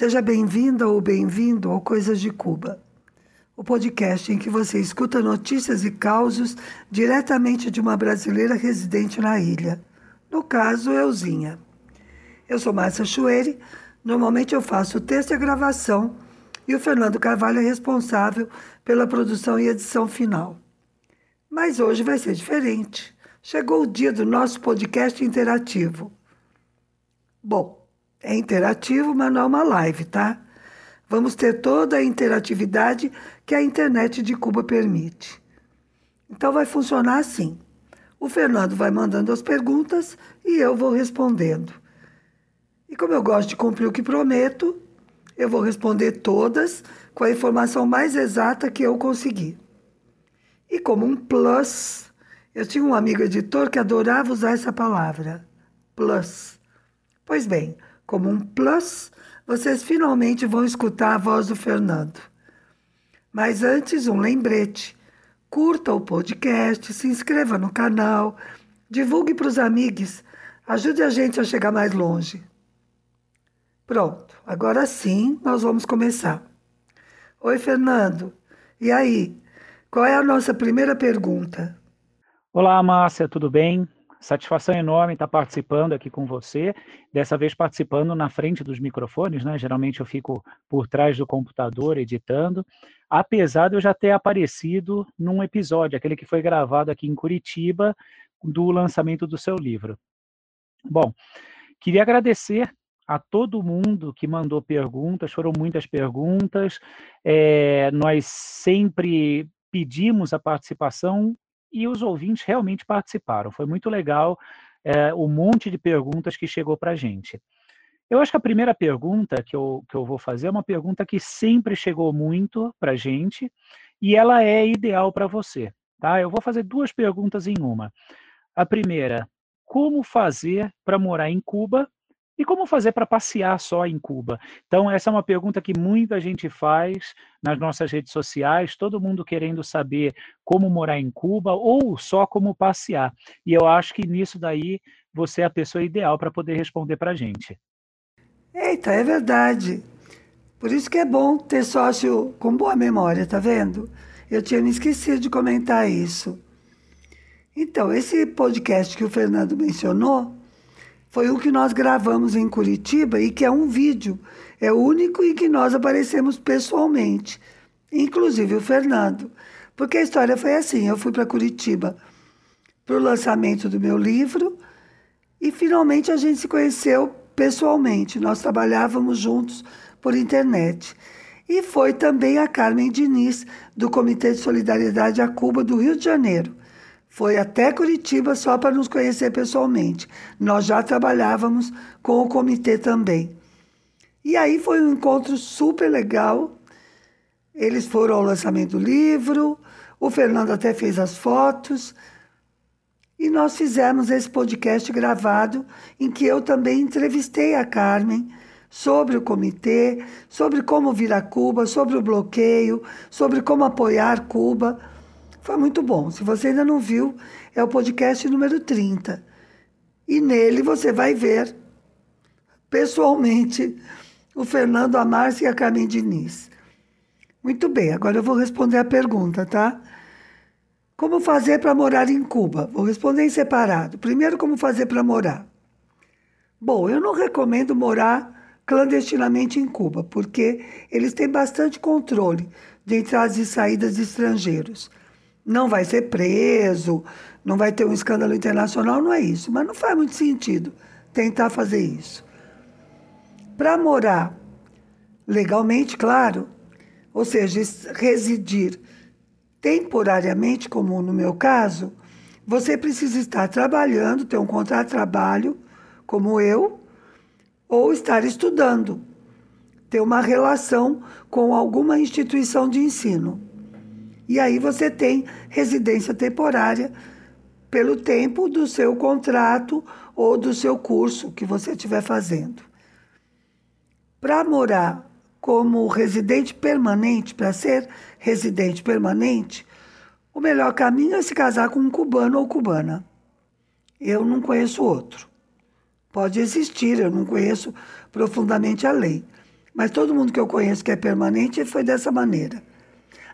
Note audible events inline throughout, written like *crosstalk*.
Seja bem-vinda ou bem-vindo ao Coisas de Cuba, o podcast em que você escuta notícias e causos diretamente de uma brasileira residente na ilha, no caso, Euzinha. Eu sou Márcia Chueri, normalmente eu faço o texto e a gravação, e o Fernando Carvalho é responsável pela produção e edição final. Mas hoje vai ser diferente. Chegou o dia do nosso podcast interativo. Bom, é interativo, mas não é uma live, tá? Vamos ter toda a interatividade que a internet de Cuba permite. Então vai funcionar assim. O Fernando vai mandando as perguntas e eu vou respondendo. E como eu gosto de cumprir o que prometo, eu vou responder todas com a informação mais exata que eu conseguir. E como um plus, eu tinha um amigo editor que adorava usar essa palavra, plus. Pois bem, como um plus, vocês finalmente vão escutar a voz do Fernando. Mas antes, um lembrete. Curta o podcast, se inscreva no canal, divulgue para os amigos, ajude a gente a chegar mais longe. Pronto, agora sim nós vamos começar. Oi, Fernando. E aí? Qual é a nossa primeira pergunta? Olá, Márcia, tudo bem? Satisfação enorme estar participando aqui com você, dessa vez participando na frente dos microfones, né? Geralmente eu fico por trás do computador editando, apesar de eu já ter aparecido num episódio, aquele que foi gravado aqui em Curitiba, do lançamento do seu livro. Bom, queria agradecer a todo mundo que mandou perguntas, foram muitas perguntas, é, nós sempre pedimos a participação e os ouvintes realmente participaram. Foi muito legal é, o monte de perguntas que chegou para a gente. Eu acho que a primeira pergunta que eu, que eu vou fazer é uma pergunta que sempre chegou muito para a gente e ela é ideal para você. Tá? Eu vou fazer duas perguntas em uma. A primeira, como fazer para morar em Cuba e como fazer para passear só em Cuba? Então, essa é uma pergunta que muita gente faz nas nossas redes sociais, todo mundo querendo saber como morar em Cuba ou só como passear. E eu acho que nisso daí você é a pessoa ideal para poder responder para a gente. Eita, é verdade. Por isso que é bom ter sócio com boa memória, tá vendo? Eu tinha me esquecido de comentar isso. Então, esse podcast que o Fernando mencionou foi o que nós gravamos em Curitiba e que é um vídeo. É o único em que nós aparecemos pessoalmente, inclusive o Fernando. Porque a história foi assim: eu fui para Curitiba para o lançamento do meu livro e finalmente a gente se conheceu pessoalmente. Nós trabalhávamos juntos por internet. E foi também a Carmen Diniz, do Comitê de Solidariedade a Cuba do Rio de Janeiro, foi até Curitiba só para nos conhecer pessoalmente. Nós já trabalhávamos com o comitê também. E aí foi um encontro super legal. Eles foram ao lançamento do livro, o Fernando até fez as fotos. E nós fizemos esse podcast gravado em que eu também entrevistei a Carmen sobre o comitê, sobre como vir a Cuba, sobre o bloqueio, sobre como apoiar Cuba. Foi muito bom. Se você ainda não viu, é o podcast número 30. E nele você vai ver pessoalmente o Fernando, a Márcia e a Carmen Diniz. Muito bem, agora eu vou responder a pergunta, tá? Como fazer para morar em Cuba? Vou responder em separado. Primeiro, como fazer para morar? Bom, eu não recomendo morar clandestinamente em Cuba, porque eles têm bastante controle de entradas e saídas de estrangeiros não vai ser preso, não vai ter um escândalo internacional, não é isso. Mas não faz muito sentido tentar fazer isso. Para morar legalmente, claro, ou seja, residir temporariamente, como no meu caso, você precisa estar trabalhando, ter um contrato de trabalho, como eu, ou estar estudando, ter uma relação com alguma instituição de ensino. E aí você tem residência temporária pelo tempo do seu contrato ou do seu curso que você estiver fazendo. Para morar como residente permanente, para ser residente permanente, o melhor caminho é se casar com um cubano ou cubana. Eu não conheço outro. Pode existir, eu não conheço profundamente a lei. Mas todo mundo que eu conheço que é permanente foi dessa maneira.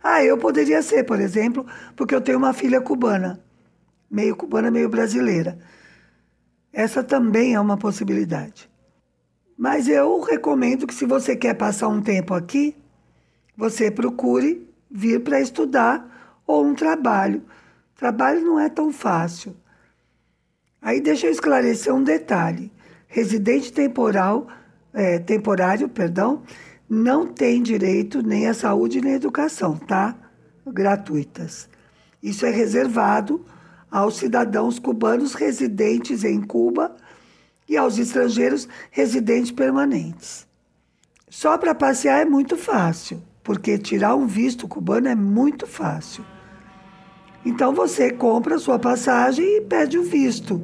Ah, eu poderia ser, por exemplo, porque eu tenho uma filha cubana, meio cubana, meio brasileira. Essa também é uma possibilidade. Mas eu recomendo que, se você quer passar um tempo aqui, você procure vir para estudar ou um trabalho. Trabalho não é tão fácil. Aí deixa eu esclarecer um detalhe. Residente temporal, é, temporário, perdão, não tem direito nem à saúde nem à educação, tá? Gratuitas. Isso é reservado aos cidadãos cubanos residentes em Cuba e aos estrangeiros residentes permanentes. Só para passear é muito fácil, porque tirar um visto cubano é muito fácil. Então você compra sua passagem e pede o visto.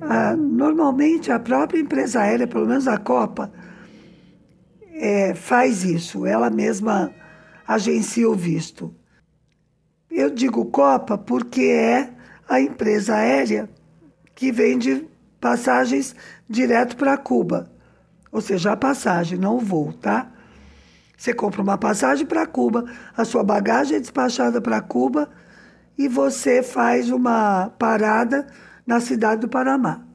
Ah, normalmente a própria empresa aérea, pelo menos a Copa, é, faz isso, ela mesma agencia o visto. Eu digo Copa porque é a empresa aérea que vende passagens direto para Cuba. Ou seja, a passagem, não o voo, tá? Você compra uma passagem para Cuba, a sua bagagem é despachada para Cuba e você faz uma parada na cidade do Panamá,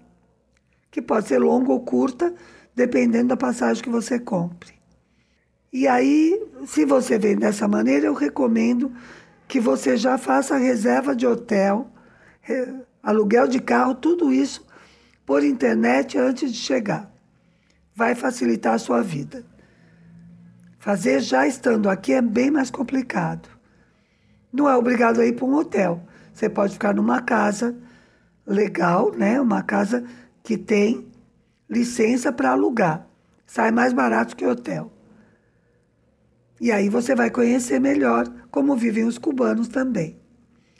que pode ser longa ou curta, dependendo da passagem que você compre. E aí, se você vem dessa maneira, eu recomendo que você já faça reserva de hotel, aluguel de carro, tudo isso por internet antes de chegar. Vai facilitar a sua vida. Fazer já estando aqui é bem mais complicado. Não é obrigado a ir para um hotel. Você pode ficar numa casa legal, né? Uma casa que tem licença para alugar. Sai mais barato que hotel. E aí você vai conhecer melhor como vivem os cubanos também.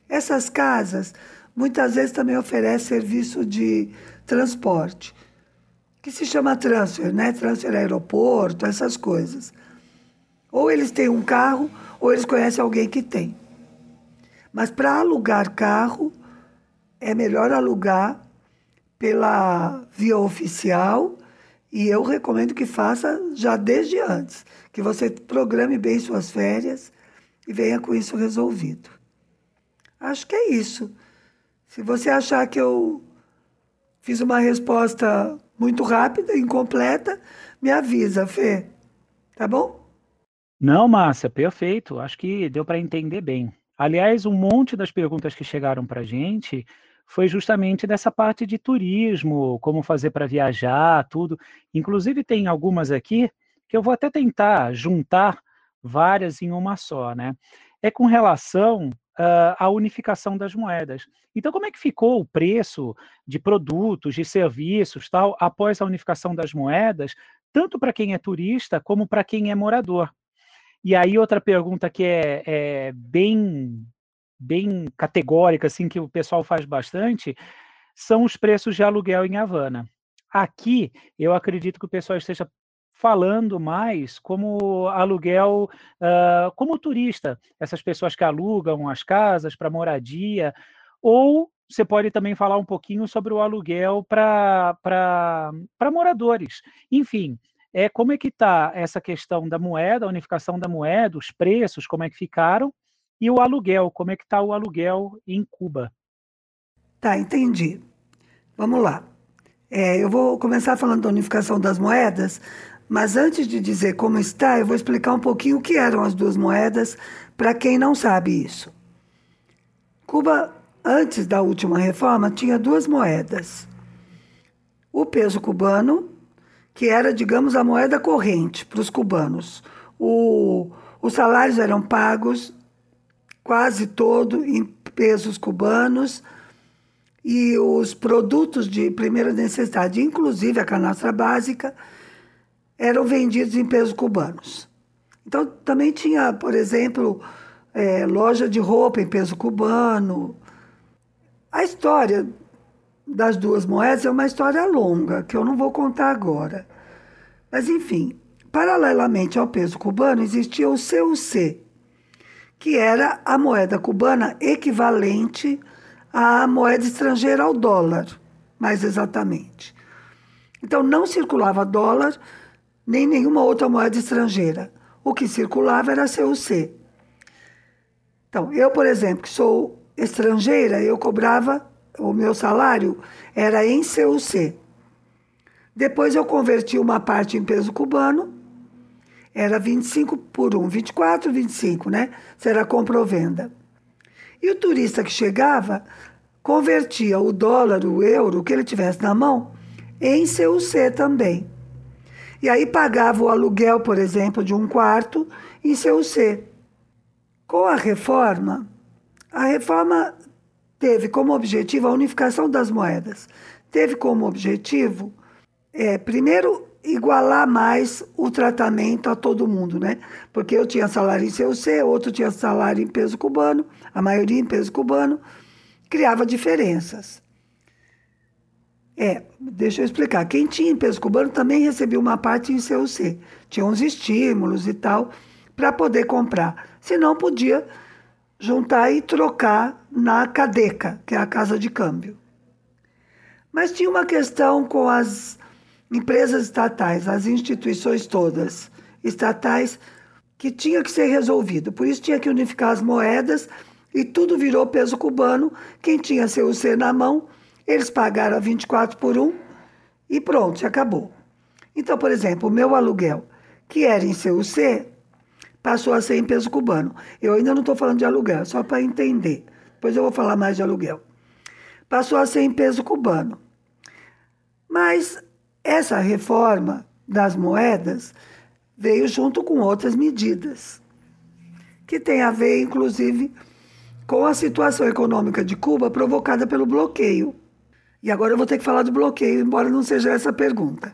Essas casas muitas vezes também oferecem serviço de transporte, que se chama transfer, né? Transfer aeroporto, essas coisas. Ou eles têm um carro, ou eles conhecem alguém que tem. Mas para alugar carro, é melhor alugar pela via oficial e eu recomendo que faça já desde antes, que você programe bem suas férias e venha com isso resolvido. Acho que é isso. Se você achar que eu fiz uma resposta muito rápida, incompleta, me avisa, Fê. Tá bom? Não, Márcia, perfeito. Acho que deu para entender bem. Aliás, um monte das perguntas que chegaram para a gente foi justamente dessa parte de turismo, como fazer para viajar, tudo. Inclusive, tem algumas aqui que eu vou até tentar juntar várias em uma só, né? É com relação uh, à unificação das moedas. Então, como é que ficou o preço de produtos, de serviços, tal, após a unificação das moedas, tanto para quem é turista como para quem é morador? E aí outra pergunta que é, é bem bem categórica, assim, que o pessoal faz bastante, são os preços de aluguel em Havana. Aqui, eu acredito que o pessoal esteja falando mais como aluguel, uh, como turista, essas pessoas que alugam as casas para moradia, ou você pode também falar um pouquinho sobre o aluguel para moradores. Enfim, é como é que está essa questão da moeda, a unificação da moeda, os preços, como é que ficaram, e o aluguel, como é que está o aluguel em Cuba? Tá, entendi. Vamos lá. É, eu vou começar falando da unificação das moedas, mas antes de dizer como está, eu vou explicar um pouquinho o que eram as duas moedas para quem não sabe isso. Cuba, antes da última reforma, tinha duas moedas. O peso cubano que era, digamos, a moeda corrente para os cubanos. O, os salários eram pagos quase todo em pesos cubanos e os produtos de primeira necessidade, inclusive a canastra básica, eram vendidos em pesos cubanos. Então, também tinha, por exemplo, é, loja de roupa em peso cubano. A história das duas moedas é uma história longa, que eu não vou contar agora. Mas, enfim, paralelamente ao peso cubano, existia o CUC, que era a moeda cubana equivalente à moeda estrangeira ao dólar, mais exatamente. Então, não circulava dólar nem nenhuma outra moeda estrangeira. O que circulava era CUC. Então, eu, por exemplo, que sou estrangeira, eu cobrava, o meu salário era em CUC. Depois eu converti uma parte em peso cubano, era 25 por 1, 24, 25, né? Se era compra ou venda. E o turista que chegava convertia o dólar, o euro, o que ele tivesse na mão, em CUC também. E aí pagava o aluguel, por exemplo, de um quarto em CUC. Com a reforma, a reforma teve como objetivo a unificação das moedas. Teve como objetivo, é, primeiro, igualar mais o tratamento a todo mundo, né? Porque eu tinha salário em CUC, outro tinha salário em peso cubano, a maioria em peso cubano, criava diferenças. É, deixa eu explicar. Quem tinha em peso cubano também recebia uma parte em CUC. Tinha uns estímulos e tal para poder comprar. Se não, podia juntar e trocar na Cadeca, que é a casa de câmbio. Mas tinha uma questão com as empresas estatais, as instituições todas estatais, que tinha que ser resolvido. Por isso tinha que unificar as moedas e tudo virou peso cubano. Quem tinha CUC na mão eles pagaram 24 por 1 e pronto, acabou. Então, por exemplo, o meu aluguel, que era em CUC, passou a ser em peso cubano. Eu ainda não estou falando de aluguel, só para entender. Depois eu vou falar mais de aluguel. Passou a ser em peso cubano. Mas essa reforma das moedas veio junto com outras medidas, que tem a ver, inclusive, com a situação econômica de Cuba provocada pelo bloqueio e agora eu vou ter que falar do bloqueio, embora não seja essa a pergunta.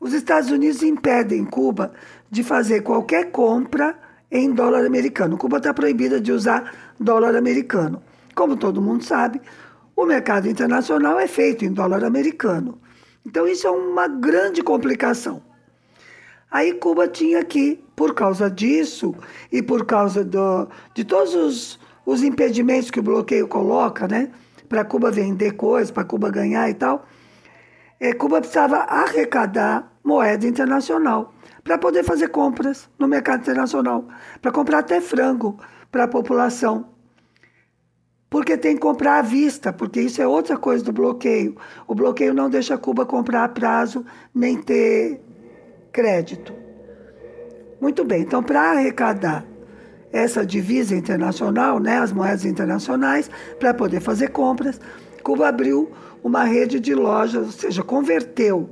Os Estados Unidos impedem Cuba de fazer qualquer compra em dólar americano. Cuba está proibida de usar dólar americano. Como todo mundo sabe, o mercado internacional é feito em dólar americano. Então, isso é uma grande complicação. Aí, Cuba tinha que, por causa disso e por causa do, de todos os, os impedimentos que o bloqueio coloca, né? para Cuba vender coisas, para Cuba ganhar e tal, é, Cuba precisava arrecadar moeda internacional para poder fazer compras no mercado internacional, para comprar até frango para a população. Porque tem que comprar à vista, porque isso é outra coisa do bloqueio. O bloqueio não deixa Cuba comprar a prazo nem ter crédito. Muito bem, então para arrecadar essa divisa internacional, né, as moedas internacionais, para poder fazer compras. Cuba abriu uma rede de lojas, ou seja, converteu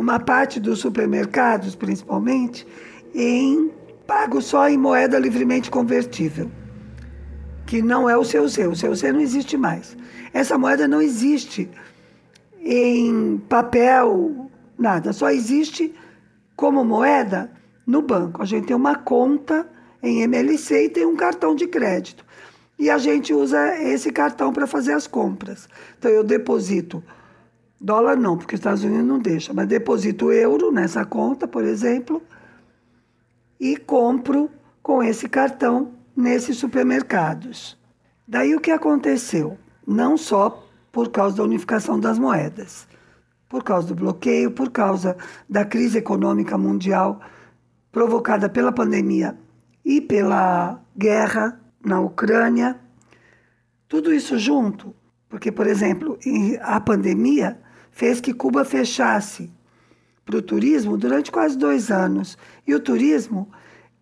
uma parte dos supermercados, principalmente, em pago só em moeda livremente convertível, que não é o seu seu, o seu seu não existe mais. Essa moeda não existe em papel, nada, só existe como moeda no banco. A gente tem uma conta em MLC e tem um cartão de crédito. E a gente usa esse cartão para fazer as compras. Então eu deposito dólar não, porque os Estados Unidos não deixa, mas deposito euro nessa conta, por exemplo, e compro com esse cartão nesses supermercados. Daí o que aconteceu? Não só por causa da unificação das moedas, por causa do bloqueio, por causa da crise econômica mundial provocada pela pandemia e pela guerra na Ucrânia. Tudo isso junto, porque, por exemplo, a pandemia fez que Cuba fechasse para o turismo durante quase dois anos. E o turismo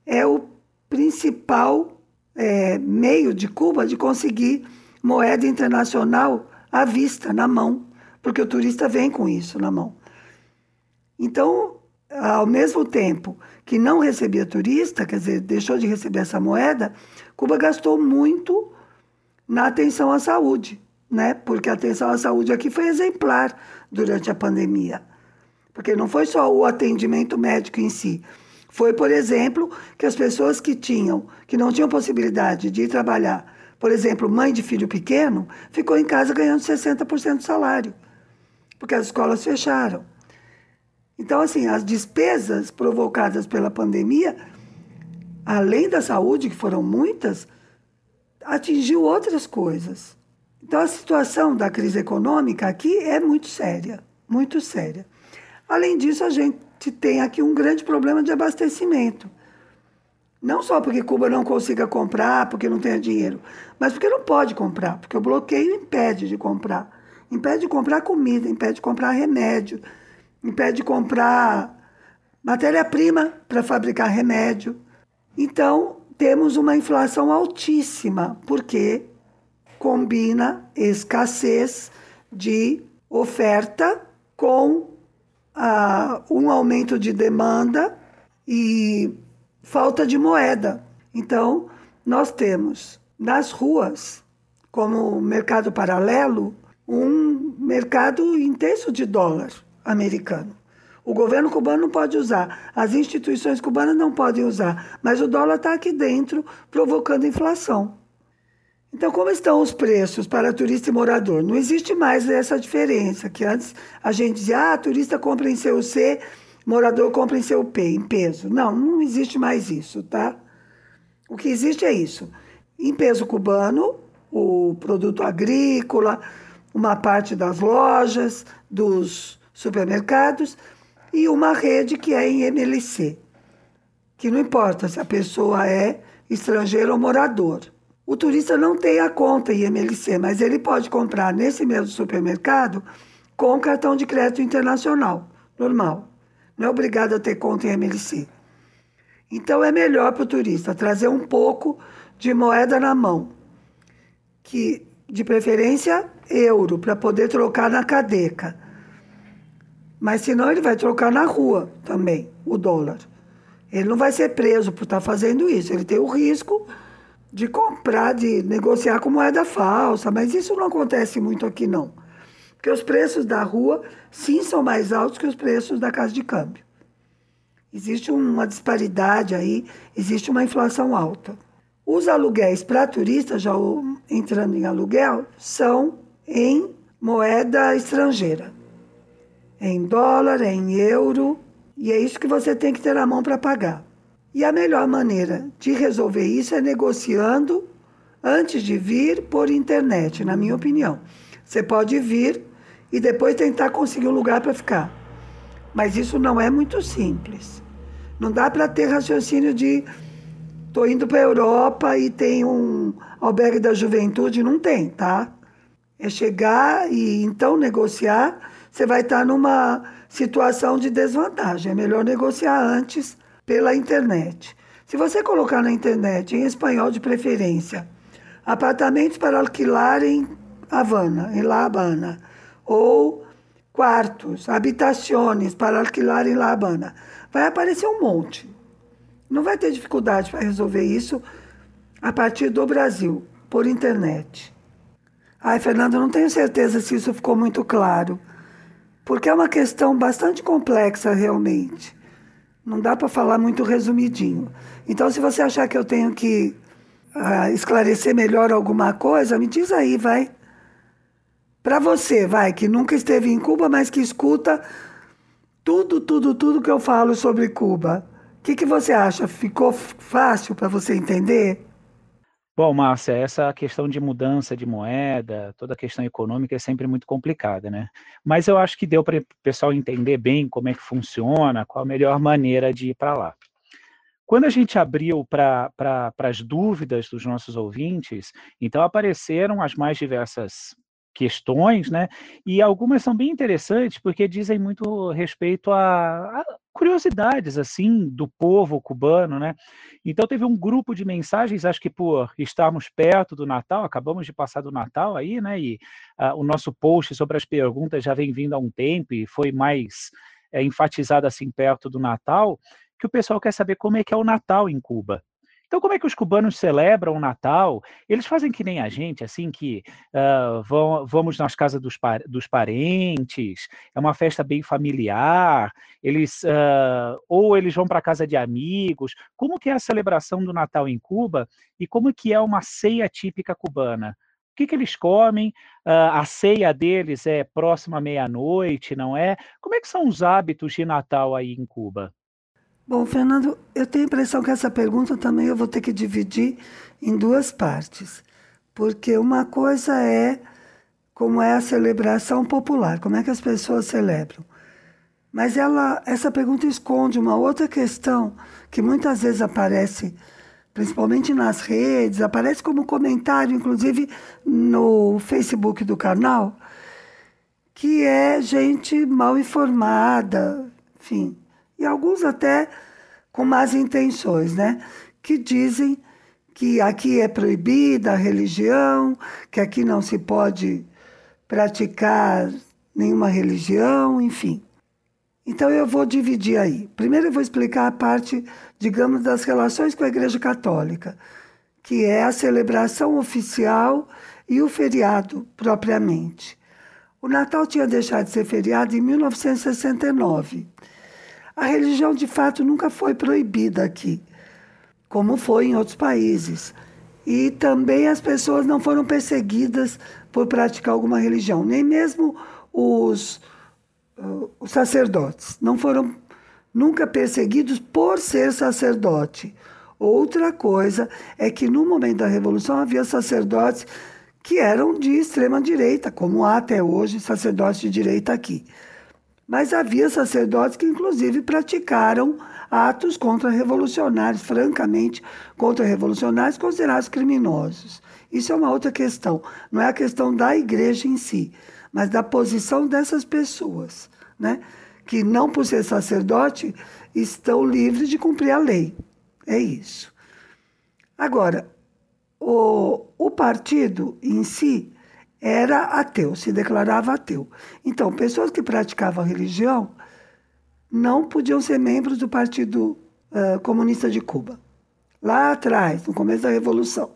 é o principal é, meio de Cuba de conseguir moeda internacional à vista, na mão, porque o turista vem com isso na mão. Então, ao mesmo tempo que não recebia turista, quer dizer, deixou de receber essa moeda, Cuba gastou muito na atenção à saúde, né? Porque a atenção à saúde aqui foi exemplar durante a pandemia. Porque não foi só o atendimento médico em si. Foi, por exemplo, que as pessoas que tinham, que não tinham possibilidade de ir trabalhar, por exemplo, mãe de filho pequeno, ficou em casa ganhando 60% do salário, porque as escolas fecharam. Então, assim, as despesas provocadas pela pandemia, além da saúde, que foram muitas, atingiu outras coisas. Então, a situação da crise econômica aqui é muito séria, muito séria. Além disso, a gente gente tem aqui um grande problema de abastecimento. Não só porque Cuba não consiga comprar, porque não tenha dinheiro, mas porque não pode comprar, porque o bloqueio impede de comprar. Impede de comprar comida, impede de comprar remédio, impede de comprar matéria-prima para fabricar remédio. Então, temos uma inflação altíssima, porque combina escassez de oferta com ah, um aumento de demanda e falta de moeda. Então, nós temos nas ruas, como mercado paralelo, um mercado intenso de dólar americano. O governo cubano não pode usar, as instituições cubanas não podem usar, mas o dólar está aqui dentro provocando inflação. Então, como estão os preços para turista e morador? Não existe mais essa diferença, que antes a gente dizia, ah, turista compra em CUC, morador compra em CUP, em peso. Não, não existe mais isso, tá? O que existe é isso. Em peso cubano, o produto agrícola, uma parte das lojas, dos supermercados e uma rede que é em MLC, que não importa se a pessoa é estrangeiro ou morador. O turista não tem a conta IMLC, mas ele pode comprar nesse mesmo supermercado com cartão de crédito internacional, normal. Não é obrigado a ter conta em MLC. Então é melhor para o turista trazer um pouco de moeda na mão, que de preferência euro, para poder trocar na cadeca. Mas senão ele vai trocar na rua também, o dólar. Ele não vai ser preso por estar tá fazendo isso. Ele tem o risco de comprar, de negociar com moeda falsa, mas isso não acontece muito aqui não. Porque os preços da rua sim são mais altos que os preços da casa de câmbio. Existe uma disparidade aí, existe uma inflação alta. Os aluguéis para turistas, já entrando em aluguel, são em moeda estrangeira. Em dólar, em euro, e é isso que você tem que ter na mão para pagar. E a melhor maneira de resolver isso é negociando antes de vir por internet, na minha opinião. Você pode vir e depois tentar conseguir um lugar para ficar. Mas isso não é muito simples. Não dá para ter raciocínio de tô indo para a Europa e tem um albergue da juventude, não tem, tá? É chegar e então negociar, você vai estar numa situação de desvantagem. É melhor negociar antes pela internet. Se você colocar na internet, em espanhol de preferência, apartamentos para alquilar em Havana, em La Habana, ou quartos, habitações para alquilar em La Habana, vai aparecer um monte. Não vai ter dificuldade para resolver isso a partir do Brasil, por internet. Ai, Fernando, não tenho certeza se isso ficou muito claro, porque é uma questão bastante complexa realmente. Não dá para falar muito resumidinho. Então, se você achar que eu tenho que uh, esclarecer melhor alguma coisa, me diz aí, vai. Para você, vai, que nunca esteve em Cuba, mas que escuta tudo, tudo, tudo que eu falo sobre Cuba. O que, que você acha? Ficou fácil para você entender? Bom, Márcia, essa questão de mudança de moeda, toda a questão econômica é sempre muito complicada, né? Mas eu acho que deu para o pessoal entender bem como é que funciona, qual a melhor maneira de ir para lá. Quando a gente abriu para pra, as dúvidas dos nossos ouvintes, então apareceram as mais diversas questões, né? E algumas são bem interessantes porque dizem muito respeito a, a, curiosidades assim do povo cubano, né? Então teve um grupo de mensagens, acho que por estarmos perto do Natal, acabamos de passar do Natal aí, né? E uh, o nosso post sobre as perguntas já vem vindo há um tempo e foi mais é, enfatizado assim perto do Natal, que o pessoal quer saber como é que é o Natal em Cuba. Então, como é que os cubanos celebram o Natal? Eles fazem que nem a gente, assim, que uh, vão, vamos nas casas dos, dos, parentes, é uma festa bem familiar, eles uh, ou eles vão para casa de amigos. Como que é a celebração do Natal em Cuba e como que é uma ceia típica cubana? O que, que eles comem? Uh, a ceia deles é próxima à meia-noite, não é? Como é que são os hábitos de Natal aí em Cuba? Bom, Fernando, eu tenho a impressão que essa pergunta também eu vou ter que dividir em duas partes. Porque uma coisa é como é a celebração popular, como é que as pessoas celebram. Mas ela, essa pergunta esconde uma outra questão que muitas vezes aparece, principalmente nas redes, aparece como comentário, inclusive no Facebook do canal, que é gente mal informada, enfim, e alguns até com más intenções, né? Que dizem que aqui é proibida a religião, que aqui não se pode praticar nenhuma religião, enfim. Então eu vou dividir aí. Primeiro eu vou explicar a parte, digamos, das relações com a Igreja Católica, que é a celebração oficial e o feriado propriamente. O Natal tinha deixado de ser feriado em 1969. A religião, de fato, nunca foi proibida aqui, como foi em outros países. E também as pessoas não foram perseguidas por praticar alguma religião, nem mesmo os, uh, os sacerdotes. Não foram nunca perseguidos por ser sacerdote. Outra coisa é que no momento da Revolução havia sacerdotes que eram de extrema direita, como há até hoje sacerdotes de direita aqui. Mas havia sacerdotes que, inclusive, praticaram atos contra-revolucionários, francamente contra-revolucionários, considerados criminosos. Isso é uma outra questão. Não é a questão da igreja em si, mas da posição dessas pessoas, né? que, não por ser sacerdote, estão livres de cumprir a lei. É isso. Agora, o, o partido em si era ateu, se declarava ateu. Então, pessoas que praticavam religião não podiam ser membros do Partido uh, Comunista de Cuba. Lá atrás, no começo da Revolução.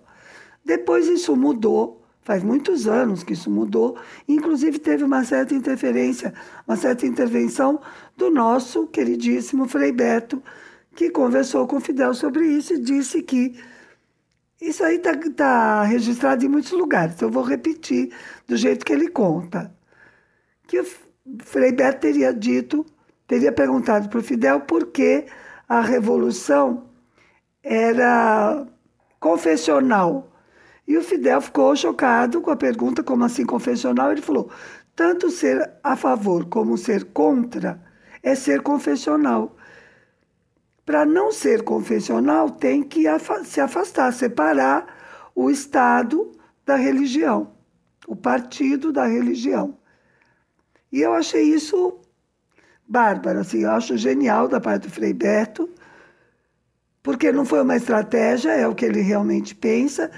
Depois isso mudou, faz muitos anos que isso mudou, inclusive teve uma certa interferência, uma certa intervenção do nosso queridíssimo Frei Beto, que conversou com Fidel sobre isso e disse que isso aí está tá registrado em muitos lugares. Eu vou repetir do jeito que ele conta. Que o Frei Beto teria dito, teria perguntado para o Fidel por que a revolução era confessional. E o Fidel ficou chocado com a pergunta, como assim confessional? Ele falou: tanto ser a favor como ser contra é ser confessional para não ser confessional, tem que se afastar, separar o Estado da religião, o partido da religião. E eu achei isso bárbaro, assim, eu acho genial da parte do Frei Beto, porque não foi uma estratégia, é o que ele realmente pensa,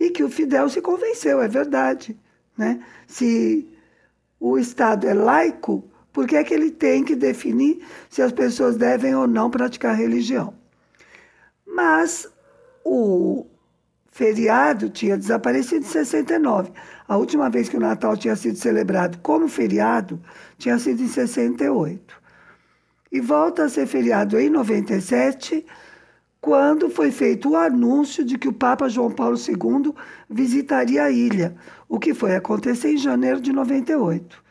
e que o Fidel se convenceu, é verdade. Né? Se o Estado é laico, por que é que ele tem que definir se as pessoas devem ou não praticar religião? Mas o feriado tinha desaparecido em 69. A última vez que o Natal tinha sido celebrado como feriado tinha sido em 68. E volta a ser feriado em 97, quando foi feito o anúncio de que o Papa João Paulo II visitaria a ilha, o que foi acontecer em janeiro de 98.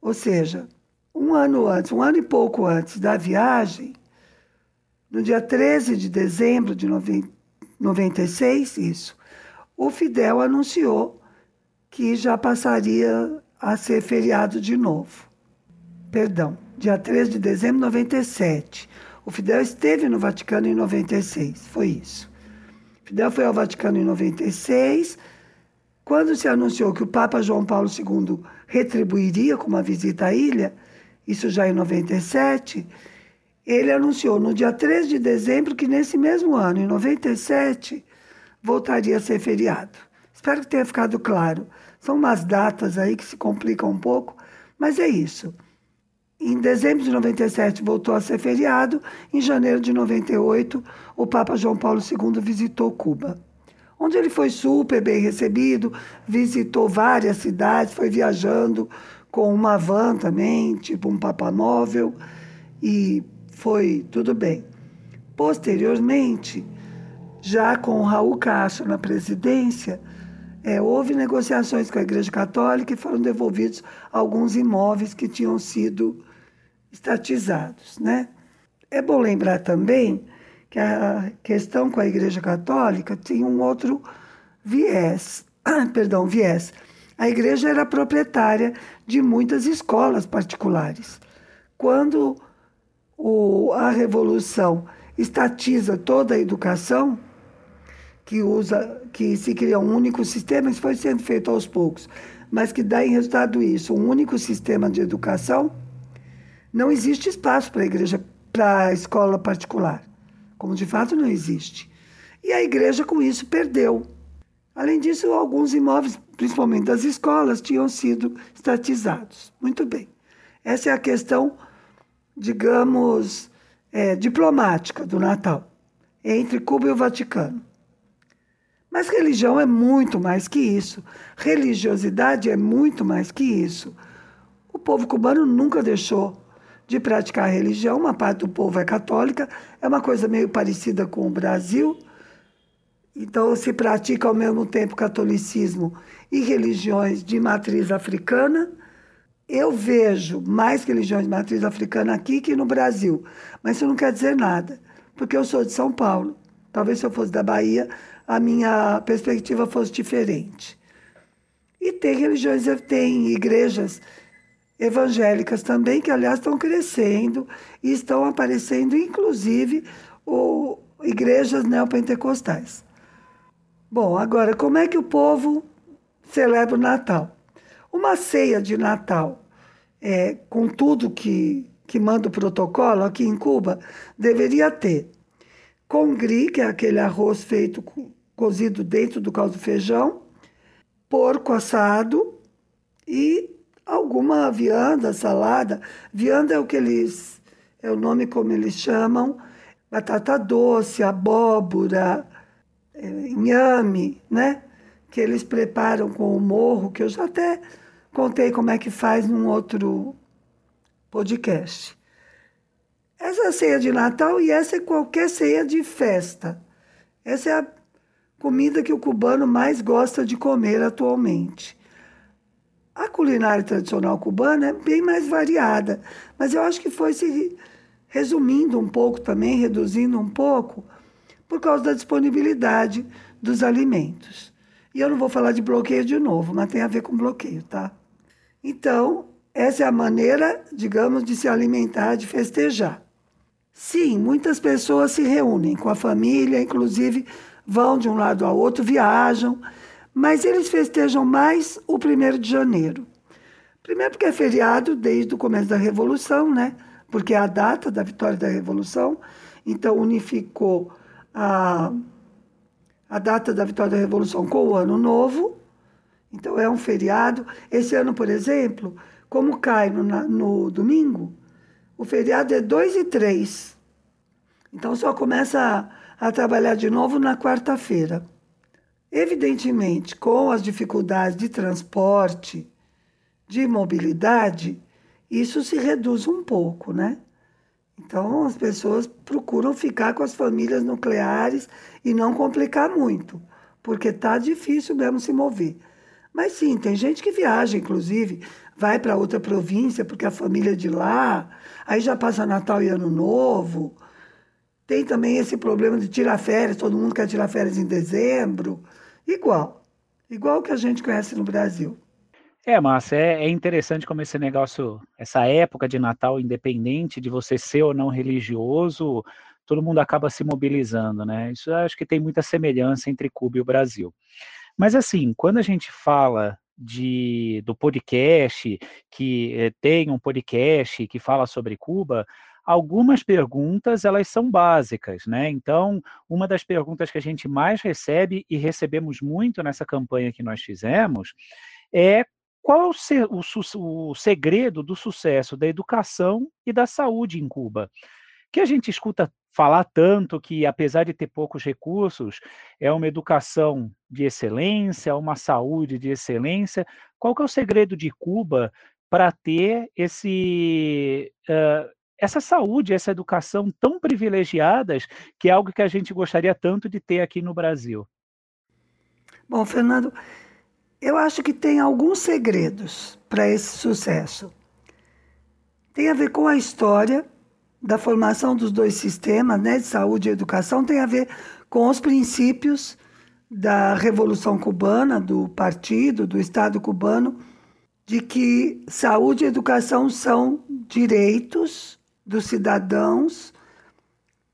Ou seja, um ano antes, um ano e pouco antes da viagem, no dia 13 de dezembro de 96, isso, o Fidel anunciou que já passaria a ser feriado de novo. Perdão, dia 13 de dezembro de 97. O Fidel esteve no Vaticano em 96, foi isso. Fidel foi ao Vaticano em 96, quando se anunciou que o Papa João Paulo II retribuiria com uma visita à ilha, isso já em 97, ele anunciou no dia 3 de dezembro que nesse mesmo ano, em 97, voltaria a ser feriado. Espero que tenha ficado claro. São umas datas aí que se complicam um pouco, mas é isso. Em dezembro de 97 voltou a ser feriado, em janeiro de 98 o Papa João Paulo II visitou Cuba onde ele foi super bem recebido, visitou várias cidades, foi viajando com uma van também, tipo um papamóvel, e foi tudo bem. Posteriormente, já com Raul Castro na presidência, é, houve negociações com a Igreja Católica e foram devolvidos alguns imóveis que tinham sido estatizados. Né? É bom lembrar também que a questão com a Igreja Católica tinha um outro viés, *clears throat* perdão, viés. A igreja era proprietária de muitas escolas particulares, quando o, a revolução estatiza toda a educação, que usa, que se cria um único sistema, isso foi sendo feito aos poucos, mas que dá em resultado isso, um único sistema de educação, não existe espaço para a igreja, para a escola particular, como de fato não existe. E a igreja com isso perdeu. Além disso, alguns imóveis, principalmente das escolas, tinham sido estatizados. Muito bem. Essa é a questão, digamos, é, diplomática do Natal, entre Cuba e o Vaticano. Mas religião é muito mais que isso. Religiosidade é muito mais que isso. O povo cubano nunca deixou de praticar religião, uma parte do povo é católica, é uma coisa meio parecida com o Brasil. Então, se pratica ao mesmo tempo catolicismo e religiões de matriz africana. Eu vejo mais religiões de matriz africana aqui que no Brasil, mas isso não quer dizer nada, porque eu sou de São Paulo. Talvez se eu fosse da Bahia, a minha perspectiva fosse diferente. E tem religiões, tem igrejas evangélicas também, que aliás estão crescendo e estão aparecendo, inclusive, o, igrejas neopentecostais. Bom, agora, como é que o povo celebra o Natal? Uma ceia de Natal, é, com tudo que, que manda o protocolo aqui em Cuba, deveria ter congri, que é aquele arroz feito cozido dentro do caldo feijão, porco assado e alguma vianda, salada. Vianda é o que eles é o nome como eles chamam, batata doce, abóbora, é, inhame, né? Que eles preparam com o morro, que eu já até contei como é que faz num outro podcast. Essa é a ceia de Natal e essa é qualquer ceia de festa. Essa é a comida que o cubano mais gosta de comer atualmente. A culinária tradicional cubana é bem mais variada, mas eu acho que foi se resumindo um pouco também, reduzindo um pouco, por causa da disponibilidade dos alimentos. E eu não vou falar de bloqueio de novo, mas tem a ver com bloqueio, tá? Então, essa é a maneira, digamos, de se alimentar, de festejar. Sim, muitas pessoas se reúnem com a família, inclusive vão de um lado ao outro, viajam, mas eles festejam mais o 1 de janeiro. Primeiro porque é feriado desde o começo da Revolução, né? Porque é a data da vitória da Revolução, então unificou a, a data da vitória da Revolução com o Ano Novo, então é um feriado. Esse ano, por exemplo, como cai no, no domingo, o feriado é 2 e 3. Então só começa a, a trabalhar de novo na quarta-feira. Evidentemente, com as dificuldades de transporte, de mobilidade, isso se reduz um pouco, né? Então as pessoas procuram ficar com as famílias nucleares e não complicar muito, porque tá difícil mesmo se mover. Mas sim, tem gente que viaja, inclusive, vai para outra província porque a família é de lá, aí já passa Natal e Ano Novo. Tem também esse problema de tirar férias, todo mundo quer tirar férias em dezembro. Igual, igual que a gente conhece no Brasil. É, Márcia, é, é, interessante como esse negócio, essa época de Natal, independente de você ser ou não religioso, todo mundo acaba se mobilizando, né? Isso acho que tem muita semelhança entre Cuba e o Brasil. Mas assim, quando a gente fala de, do podcast, que eh, tem um podcast que fala sobre Cuba, algumas perguntas elas são básicas, né? Então, uma das perguntas que a gente mais recebe e recebemos muito nessa campanha que nós fizemos é qual o, segredo do sucesso da educação e da saúde em Cuba? Que a gente escuta falar tanto que, apesar de ter poucos recursos, é uma educação de excelência, uma saúde de excelência. Qual que é o segredo de Cuba para ter esse, essa saúde, essa educação tão privilegiadas, que é algo que a gente gostaria tanto de ter aqui no Brasil? Bom, Fernando, eu acho que tem alguns segredos para esse sucesso. Tem a ver com a história da formação dos dois sistemas, né, de saúde e educação, tem a ver com os princípios da Revolução Cubana, do partido, do Estado cubano, de que saúde e educação são direitos dos cidadãos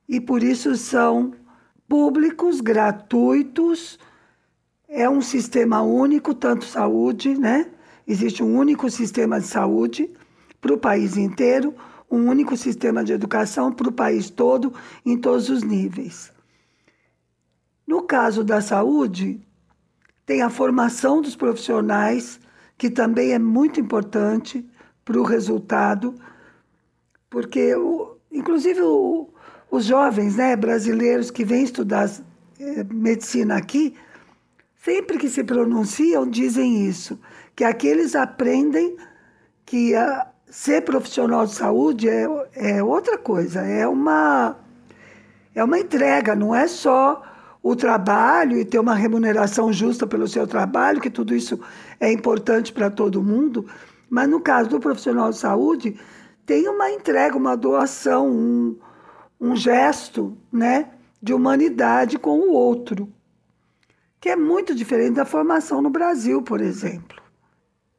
e por isso são públicos, gratuitos. É um sistema único, tanto saúde, né? Existe um único sistema de saúde para o país inteiro, um único sistema de educação para o país todo, em todos os níveis. No caso da saúde, tem a formação dos profissionais, que também é muito importante para o resultado, porque, o, inclusive, o, os jovens né, brasileiros que vêm estudar eh, medicina aqui, sempre que se pronunciam, dizem isso, que aqueles aprendem que a, ser profissional de saúde é, é outra coisa, é uma, é uma entrega, não é só o trabalho e ter uma remuneração justa pelo seu trabalho, que tudo isso é importante para todo mundo, mas no caso do profissional de saúde, tem uma entrega, uma doação, um, um gesto né, de humanidade com o outro, que é muito diferente da formação no Brasil, por exemplo.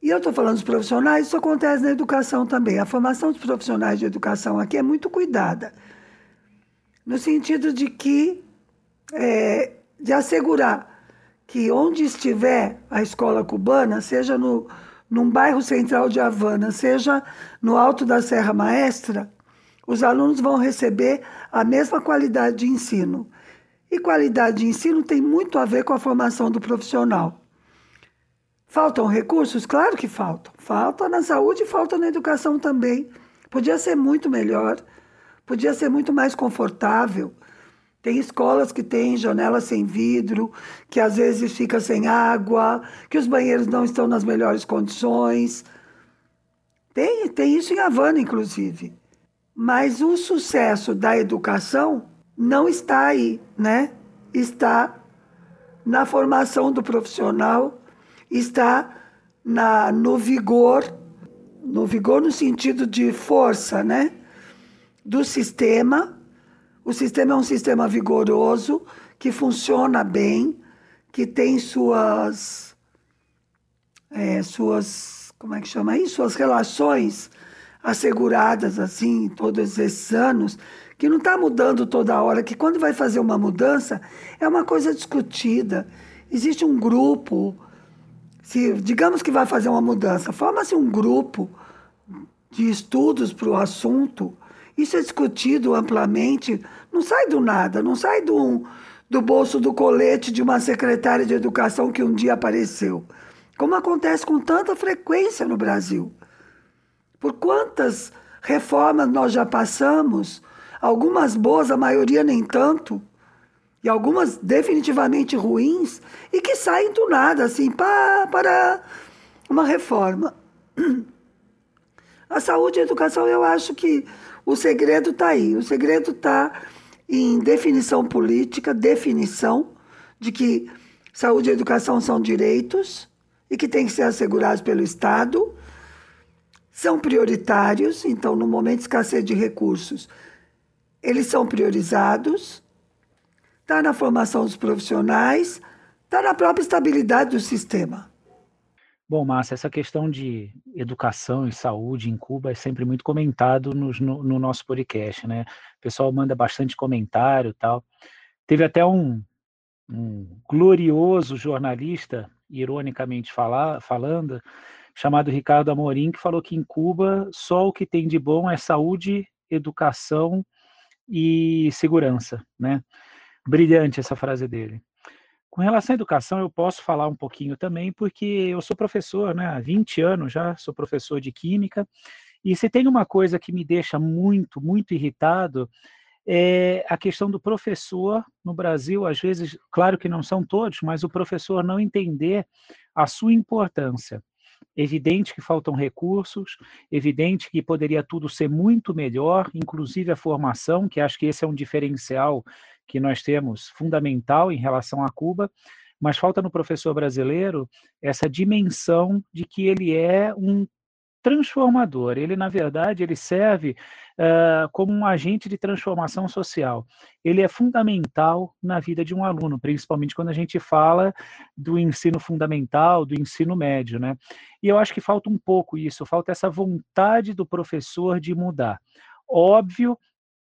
E eu estou falando dos profissionais, isso acontece na educação também. A formação dos profissionais de educação aqui é muito cuidada, no sentido de que é, de assegurar que onde estiver a escola cubana, seja no, num bairro central de Havana, seja no alto da Serra Maestra, os alunos vão receber a mesma qualidade de ensino. E qualidade de ensino tem muito a ver com a formação do profissional. Faltam recursos? Claro que faltam. Falta na saúde e falta na educação também. Podia ser muito melhor, podia ser muito mais confortável. Tem escolas que têm janelas sem vidro, que às vezes fica sem água, que os banheiros não estão nas melhores condições. Tem, tem isso em Havana, inclusive. Mas o sucesso da educação não está aí, né? Está na formação do profissional, está na, no vigor, no vigor no sentido de força, né? Do sistema. O sistema é um sistema vigoroso, que funciona bem, que tem suas, é, suas, como é que chama isso? Suas relações asseguradas assim todos esses anos, que não está mudando toda hora, que quando vai fazer uma mudança é uma coisa discutida. Existe um grupo, se digamos que vai fazer uma mudança, forma-se um grupo de estudos para o assunto. Isso é discutido amplamente, não sai do nada, não sai do, do bolso do colete de uma secretária de educação que um dia apareceu, como acontece com tanta frequência no Brasil. Por quantas reformas nós já passamos, algumas boas, a maioria nem tanto, e algumas definitivamente ruins, e que saem do nada, assim, para, para uma reforma. *clears throat* A saúde e a educação, eu acho que o segredo está aí. O segredo está em definição política, definição de que saúde e educação são direitos e que têm que ser assegurados pelo Estado são prioritários, então, no momento de escassez de recursos, eles são priorizados, está na formação dos profissionais, está na própria estabilidade do sistema. Bom, Márcia, essa questão de educação e saúde em Cuba é sempre muito comentado no, no, no nosso podcast, né? O pessoal manda bastante comentário tal. Teve até um, um glorioso jornalista, ironicamente falar, falando, chamado Ricardo Amorim, que falou que em Cuba só o que tem de bom é saúde, educação e segurança, né? Brilhante essa frase dele. Com relação à educação, eu posso falar um pouquinho também, porque eu sou professor, né? Há 20 anos já sou professor de química, e se tem uma coisa que me deixa muito, muito irritado, é a questão do professor no Brasil, às vezes, claro que não são todos, mas o professor não entender a sua importância. Evidente que faltam recursos, evidente que poderia tudo ser muito melhor, inclusive a formação, que acho que esse é um diferencial que nós temos fundamental em relação a Cuba, mas falta no professor brasileiro essa dimensão de que ele é um transformador. Ele, na verdade, ele serve uh, como um agente de transformação social. Ele é fundamental na vida de um aluno, principalmente quando a gente fala do ensino fundamental, do ensino médio, né? E eu acho que falta um pouco isso, falta essa vontade do professor de mudar. Óbvio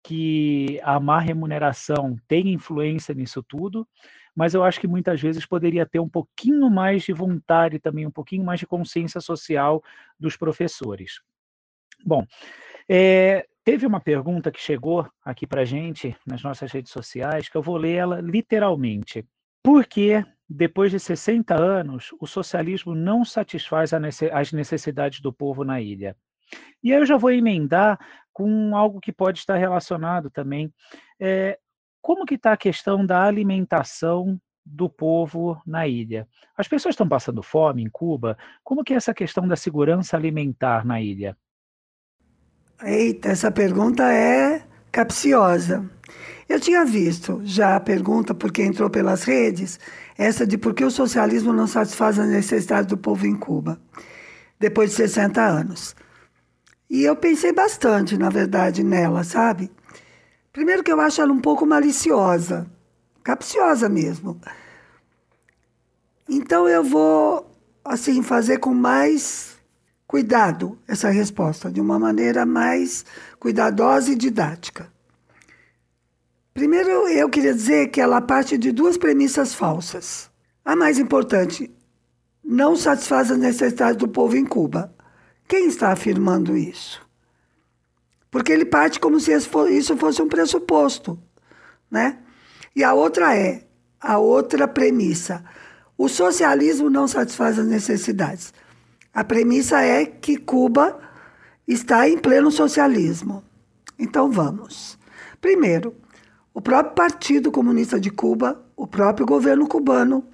que a má remuneração tem influência nisso tudo, mas eu acho que muitas vezes poderia ter um pouquinho mais de vontade também, um pouquinho mais de consciência social dos professores. Bom, é, teve uma pergunta que chegou aqui para gente nas nossas redes sociais, que eu vou ler ela literalmente. Por que, depois de 60 anos, o socialismo não satisfaz as necessidades do povo na ilha? E aí eu já vou emendar com algo que pode estar relacionado também. É, como que está a questão da alimentação do povo na ilha? As pessoas estão passando fome em Cuba? Como que é essa questão da segurança alimentar na ilha? Eita, essa pergunta é capciosa. Eu tinha visto já a pergunta, porque entrou pelas redes, essa de por que o socialismo não satisfaz as necessidades do povo em Cuba, depois de 60 anos. E eu pensei bastante, na verdade, nela, sabe? Primeiro que eu acho ela um pouco maliciosa, capciosa mesmo. Então eu vou assim fazer com mais cuidado essa resposta, de uma maneira mais cuidadosa e didática. Primeiro, eu queria dizer que ela parte de duas premissas falsas. A mais importante, não satisfaz as necessidades do povo em Cuba. Quem está afirmando isso? Porque ele parte como se isso fosse um pressuposto, né? E a outra é, a outra premissa, o socialismo não satisfaz as necessidades. A premissa é que Cuba está em pleno socialismo. Então vamos. Primeiro, o próprio Partido Comunista de Cuba, o próprio governo cubano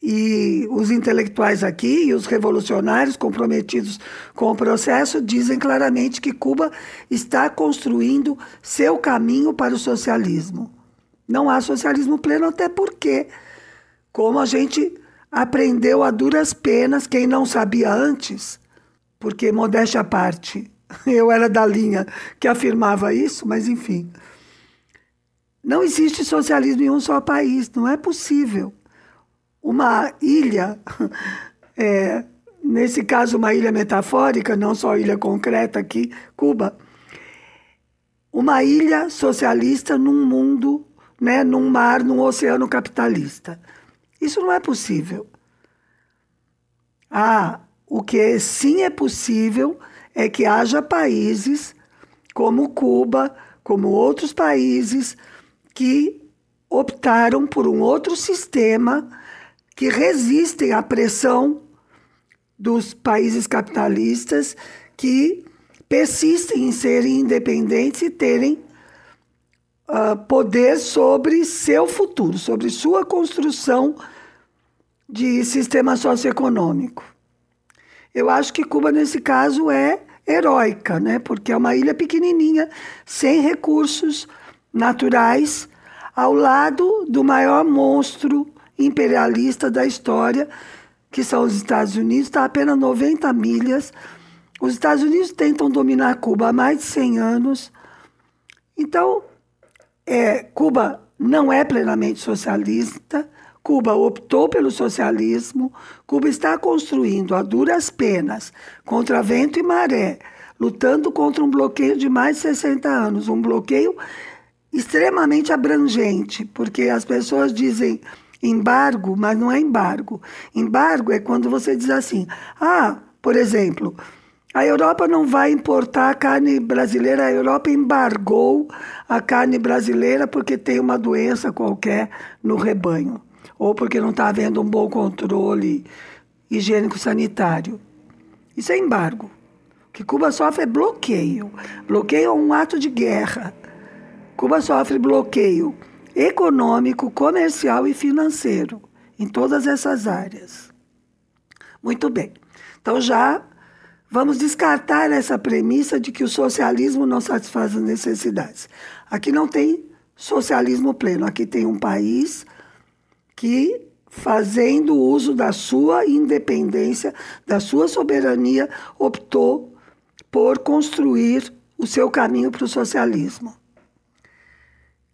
e os intelectuais aqui e os revolucionários comprometidos com o processo dizem claramente que Cuba está construindo seu caminho para o socialismo. Não há socialismo pleno, até porque, como a gente aprendeu a duras penas, quem não sabia antes, porque, modéstia à parte, *laughs* eu era da linha que afirmava isso, mas enfim. Não existe socialismo em um só país, não é possível uma ilha, *laughs* é, nesse caso, uma ilha metafórica, não só ilha concreta aqui, Cuba, uma ilha socialista num mundo, né, num mar, num oceano capitalista. Isso não é possível. Ah, o que sim é possível é que haja países como Cuba, como outros países, que optaram por um outro sistema que resistem à pressão dos países capitalistas que persistem em serem independentes e terem uh, poder sobre seu futuro, sobre sua construção de sistema socioeconômico. Eu acho que Cuba, nesse caso, é heróica, né? porque é uma ilha pequenininha, sem recursos naturais, ao lado do maior monstro imperialista da história, que são os Estados Unidos, está apenas 90 milhas. Os Estados Unidos tentam dominar Cuba há mais de 100 anos. Então, é, Cuba não é plenamente socialista. Cuba optou pelo socialismo. Cuba está construindo a duras penas, contra vento e maré, lutando contra um bloqueio de mais de 60 anos, um bloqueio extremamente abrangente, porque as pessoas dizem embargo, mas não é embargo. Embargo é quando você diz assim: ah, por exemplo, a Europa não vai importar carne brasileira, a Europa embargou a carne brasileira porque tem uma doença qualquer no rebanho, ou porque não está havendo um bom controle higiênico-sanitário. Isso é embargo. O que Cuba sofre é bloqueio. Bloqueio é um ato de guerra. Cuba sofre bloqueio econômico, comercial e financeiro, em todas essas áreas. Muito bem. Então já vamos descartar essa premissa de que o socialismo não satisfaz as necessidades. Aqui não tem socialismo pleno, aqui tem um país que fazendo uso da sua independência, da sua soberania, optou por construir o seu caminho para o socialismo.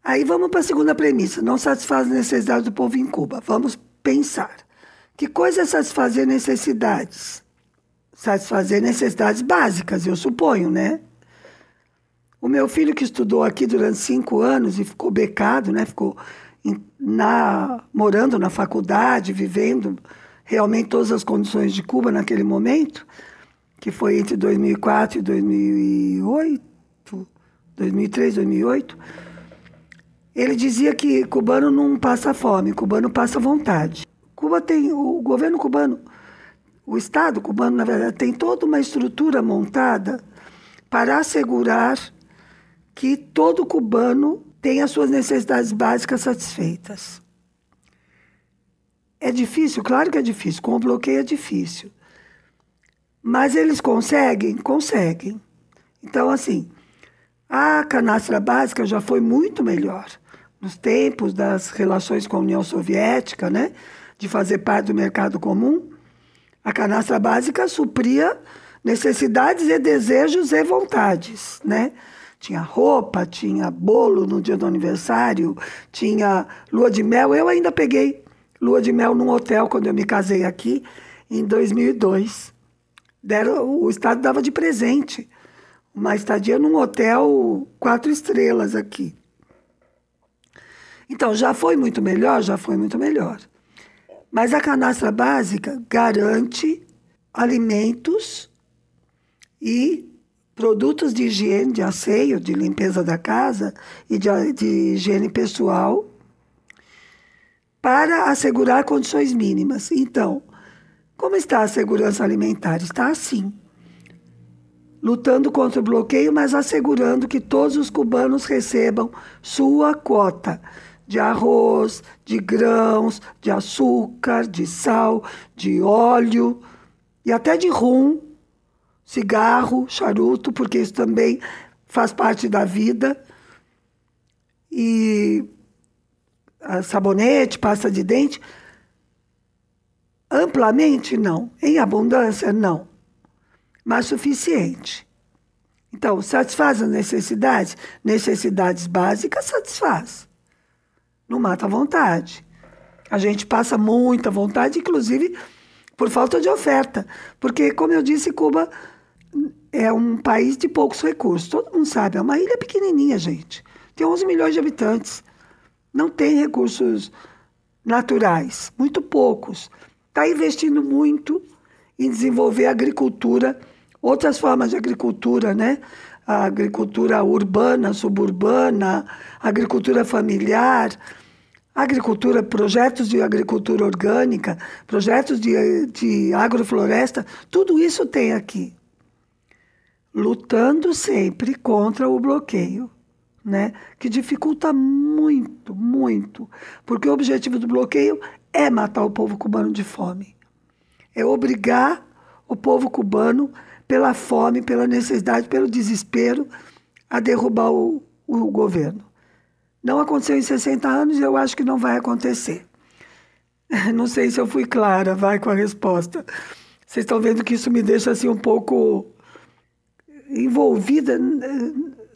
Aí vamos para a segunda premissa: não satisfaz necessidades do povo em Cuba. Vamos pensar. Que coisa é satisfazer necessidades? Satisfazer necessidades básicas, eu suponho, né? O meu filho que estudou aqui durante cinco anos e ficou becado, né? Ficou na, morando na faculdade, vivendo realmente todas as condições de Cuba naquele momento, que foi entre 2004 e 2008, 2003, 2008. Ele dizia que cubano não passa fome, cubano passa vontade. Cuba tem o governo cubano, o Estado cubano, na verdade, tem toda uma estrutura montada para assegurar que todo cubano tenha suas necessidades básicas satisfeitas. É difícil? Claro que é difícil. Com o bloqueio é difícil. Mas eles conseguem? Conseguem. Então, assim, a canastra básica já foi muito melhor. Nos tempos das relações com a União Soviética, né? De fazer parte do mercado comum, a canastra básica supria necessidades e desejos e vontades, né? Tinha roupa, tinha bolo no dia do aniversário, tinha lua de mel. Eu ainda peguei lua de mel num hotel quando eu me casei aqui, em 2002. Deram, o Estado dava de presente uma estadia num hotel quatro estrelas aqui. Então, já foi muito melhor? Já foi muito melhor. Mas a canastra básica garante alimentos e produtos de higiene, de asseio, de limpeza da casa e de, de higiene pessoal para assegurar condições mínimas. Então, como está a segurança alimentar? Está assim. Lutando contra o bloqueio, mas assegurando que todos os cubanos recebam sua quota de arroz, de grãos, de açúcar, de sal, de óleo e até de rum cigarro, charuto, porque isso também faz parte da vida. E sabonete, pasta de dente. Amplamente, não. Em abundância, não. Mas suficiente. Então, satisfaz as necessidades? Necessidades básicas, satisfaz. Não mata a vontade. A gente passa muita vontade, inclusive por falta de oferta. Porque, como eu disse, Cuba é um país de poucos recursos. Todo mundo sabe, é uma ilha pequenininha, gente. Tem 11 milhões de habitantes. Não tem recursos naturais, muito poucos. Está investindo muito em desenvolver agricultura, outras formas de agricultura, né? A agricultura urbana, suburbana, agricultura familiar, agricultura, projetos de agricultura orgânica, projetos de, de agrofloresta, tudo isso tem aqui lutando sempre contra o bloqueio, né? que dificulta muito, muito, porque o objetivo do bloqueio é matar o povo cubano de fome. É obrigar o povo cubano, pela fome, pela necessidade, pelo desespero, a derrubar o, o governo. Não aconteceu em 60 anos e eu acho que não vai acontecer. *laughs* Não sei se eu fui clara, vai com a resposta. Vocês estão vendo que isso me deixa assim um pouco envolvida,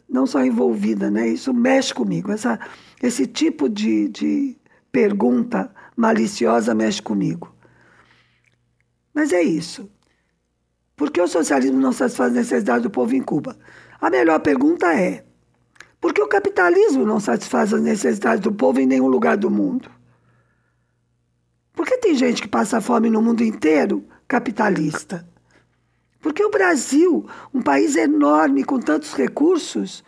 não só envolvida, né? Isso mexe comigo. Essa, esse tipo de, de pergunta maliciosa mexe comigo. Mas é isso. Por que o socialismo não satisfaz a necessidade do povo em Cuba? A melhor pergunta é: por que o capitalismo não satisfaz as necessidades do povo em nenhum lugar do mundo? Por que tem gente que passa fome no mundo inteiro capitalista? Porque o Brasil, um país enorme com tantos recursos,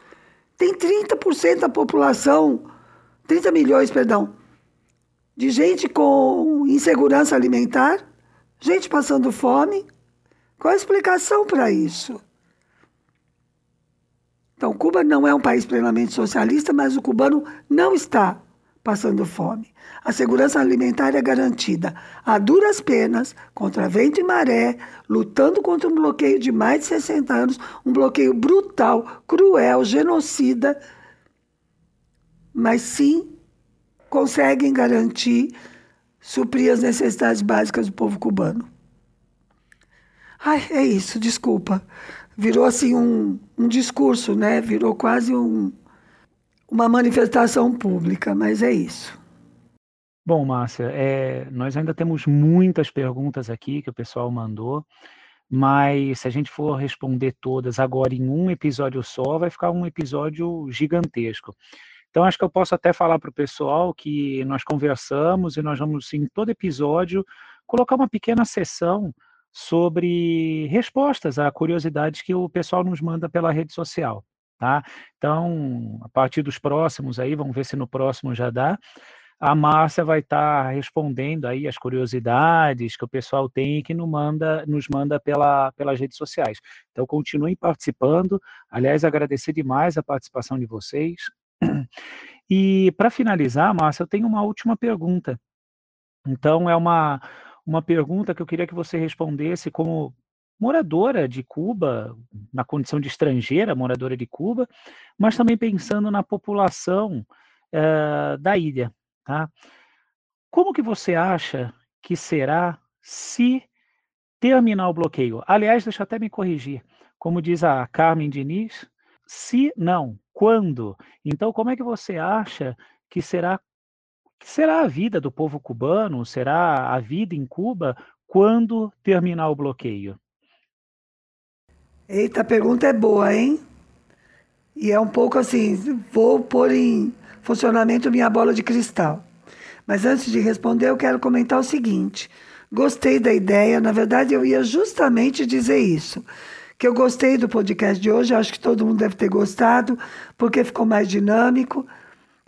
tem 30% da população, 30 milhões, perdão, de gente com insegurança alimentar, gente passando fome. Qual a explicação para isso? Então, Cuba não é um país plenamente socialista, mas o cubano não está passando fome. A segurança alimentar é garantida a duras penas, contra vento e maré, lutando contra um bloqueio de mais de 60 anos, um bloqueio brutal, cruel, genocida, mas sim conseguem garantir suprir as necessidades básicas do povo cubano. Ai, é isso, desculpa. Virou assim um, um discurso, né? Virou quase um, uma manifestação pública, mas é isso. Bom, Márcia, é, nós ainda temos muitas perguntas aqui que o pessoal mandou, mas se a gente for responder todas agora em um episódio só, vai ficar um episódio gigantesco. Então, acho que eu posso até falar para o pessoal que nós conversamos e nós vamos, em todo episódio, colocar uma pequena sessão sobre respostas a curiosidades que o pessoal nos manda pela rede social. Tá? Então, a partir dos próximos aí, vamos ver se no próximo já dá. A Márcia vai estar tá respondendo aí as curiosidades que o pessoal tem e que nos manda, nos manda pela, pelas redes sociais. Então, continuem participando. Aliás, agradecer demais a participação de vocês. E para finalizar, Márcia, eu tenho uma última pergunta. Então, é uma, uma pergunta que eu queria que você respondesse como moradora de Cuba, na condição de estrangeira, moradora de Cuba, mas também pensando na população uh, da ilha. Tá? Como que você acha que será se terminar o bloqueio? Aliás, deixa eu até me corrigir. Como diz a Carmen Diniz, se não, quando? Então, como é que você acha que será que será a vida do povo cubano, será a vida em Cuba quando terminar o bloqueio? Eita, a pergunta é boa, hein? E é um pouco assim, vou pôr em funcionamento minha bola de cristal. Mas antes de responder, eu quero comentar o seguinte: gostei da ideia, na verdade, eu ia justamente dizer isso. Que eu gostei do podcast de hoje, acho que todo mundo deve ter gostado, porque ficou mais dinâmico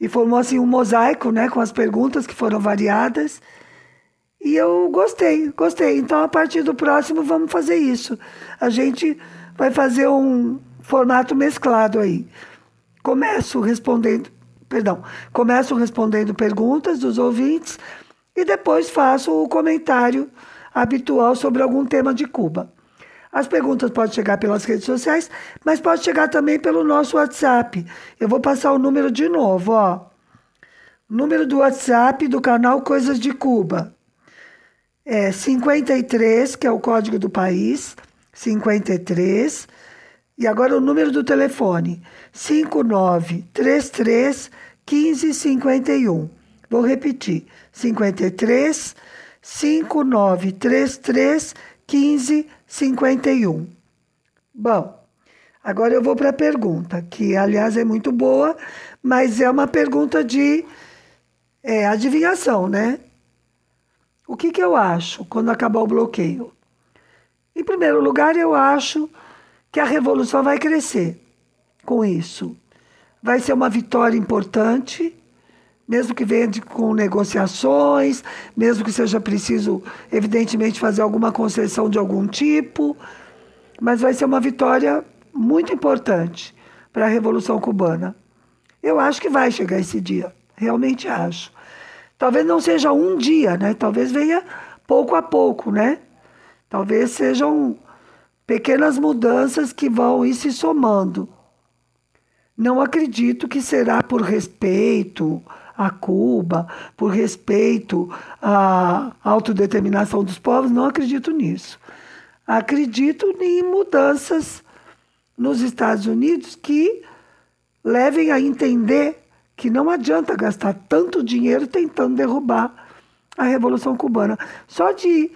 e formou assim um mosaico, né, com as perguntas que foram variadas. E eu gostei, gostei. Então, a partir do próximo, vamos fazer isso. A gente vai fazer um formato mesclado aí. Começo respondendo, perdão, começo respondendo perguntas dos ouvintes e depois faço o comentário habitual sobre algum tema de Cuba. As perguntas podem chegar pelas redes sociais, mas pode chegar também pelo nosso WhatsApp. Eu vou passar o número de novo, ó. Número do WhatsApp do canal Coisas de Cuba. É 53, que é o código do país, 53. E agora o número do telefone, 5933 1551. Vou repetir, 53 5933 1551. 51. Bom, agora eu vou para a pergunta, que aliás é muito boa, mas é uma pergunta de é, adivinhação, né? O que, que eu acho quando acabar o bloqueio? Em primeiro lugar, eu acho que a revolução vai crescer com isso. Vai ser uma vitória importante mesmo que venha de, com negociações, mesmo que seja preciso, evidentemente, fazer alguma concessão de algum tipo, mas vai ser uma vitória muito importante para a Revolução Cubana. Eu acho que vai chegar esse dia, realmente acho. Talvez não seja um dia, né? Talvez venha pouco a pouco, né? Talvez sejam pequenas mudanças que vão ir se somando. Não acredito que será por respeito, a Cuba, por respeito à autodeterminação dos povos, não acredito nisso. Acredito em mudanças nos Estados Unidos que levem a entender que não adianta gastar tanto dinheiro tentando derrubar a Revolução Cubana. Só de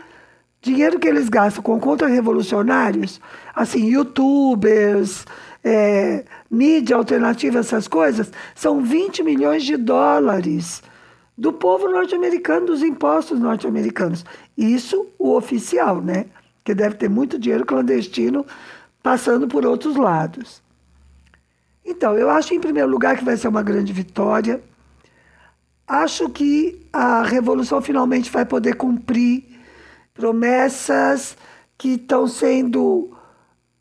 dinheiro que eles gastam com contra-revolucionários, assim, youtubers, é, mídia alternativa, essas coisas, são 20 milhões de dólares do povo norte-americano, dos impostos norte-americanos. Isso o oficial, né? Que deve ter muito dinheiro clandestino passando por outros lados. Então, eu acho, em primeiro lugar, que vai ser uma grande vitória. Acho que a revolução finalmente vai poder cumprir promessas que estão sendo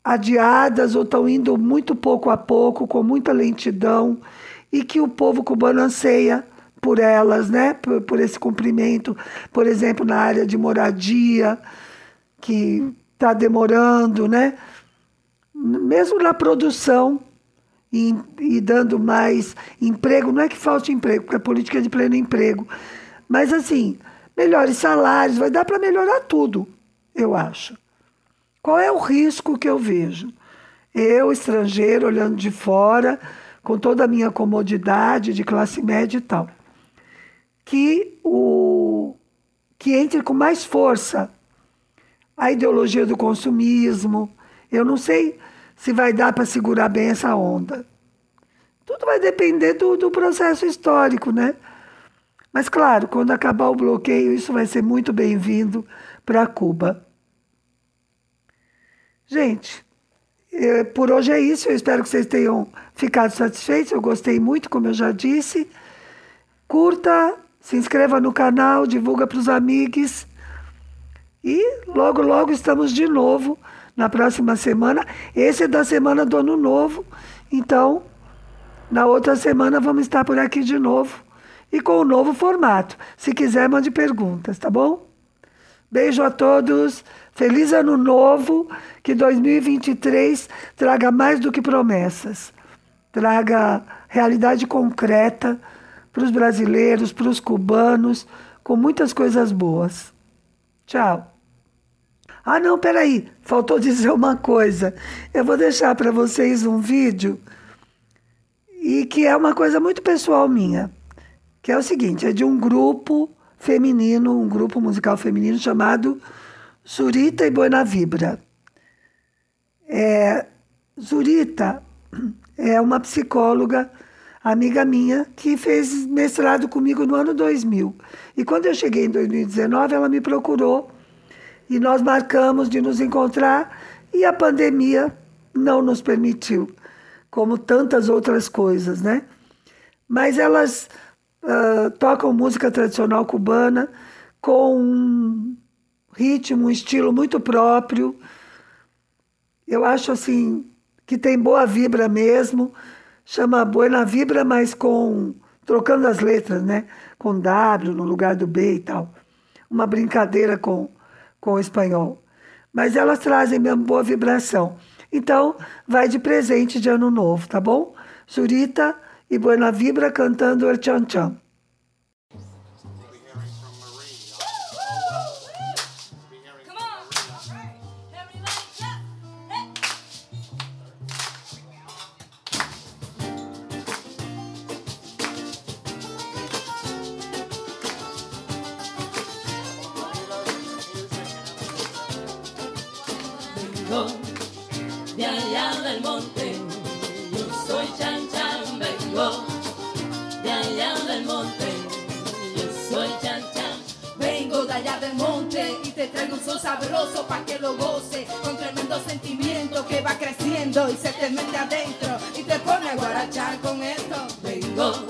adiadas ou estão indo muito pouco a pouco, com muita lentidão, e que o povo cubano anseia por elas, né? por, por esse cumprimento, por exemplo, na área de moradia, que está demorando, né? mesmo na produção e, e, dando mais emprego, não é que falte emprego, porque a política é de pleno emprego, mas assim, melhores salários, vai dar para melhorar tudo, eu acho. Qual é o risco que eu vejo? Eu, estrangeiro, olhando de fora, com toda a minha comodidade de classe média e tal, que o que entre com mais força a ideologia do consumismo. Eu não sei se vai dar para segurar bem essa onda. Tudo vai depender do, do processo histórico, né? Mas, claro, quando acabar o bloqueio, isso vai ser muito bem-vindo para Cuba. Gente, eu, por hoje é isso. Eu espero que vocês tenham ficado satisfeitos. Eu gostei muito, como eu já disse. Curta, se inscreva no canal, divulga para os amigos. E logo, logo estamos de novo na próxima semana. Esse é da semana do Ano Novo. Então, na outra semana vamos estar por aqui de novo e com o um novo formato. Se quiser, mande perguntas, tá bom? Beijo a todos. Feliz ano novo. Que 2023 traga mais do que promessas. Traga realidade concreta para os brasileiros, para os cubanos, com muitas coisas boas. Tchau. Ah, não, peraí, faltou dizer uma coisa. Eu vou deixar para vocês um vídeo e que é uma coisa muito pessoal minha, que é o seguinte, é de um grupo feminino, um grupo musical feminino chamado Zurita e Buena Vibra. É, Zurita é uma psicóloga amiga minha, que fez mestrado comigo no ano 2000. E quando eu cheguei em 2019, ela me procurou e nós marcamos de nos encontrar e a pandemia não nos permitiu, como tantas outras coisas, né? Mas elas uh, tocam música tradicional cubana com ritmo, um estilo muito próprio. Eu acho assim que tem boa vibra mesmo chama Buena Vibra, mas com trocando as letras, né? Com W no lugar do B e tal. Uma brincadeira com, com o espanhol. Mas elas trazem mesmo boa vibração. Então, vai de presente de ano novo, tá bom? Surita e Buena Vibra cantando El Chan Chan. Monte y te traigo un sol sabroso pa' que lo goce Con tremendo sentimiento que va creciendo y se te mete adentro Y te pone a guarachar con esto. Vengo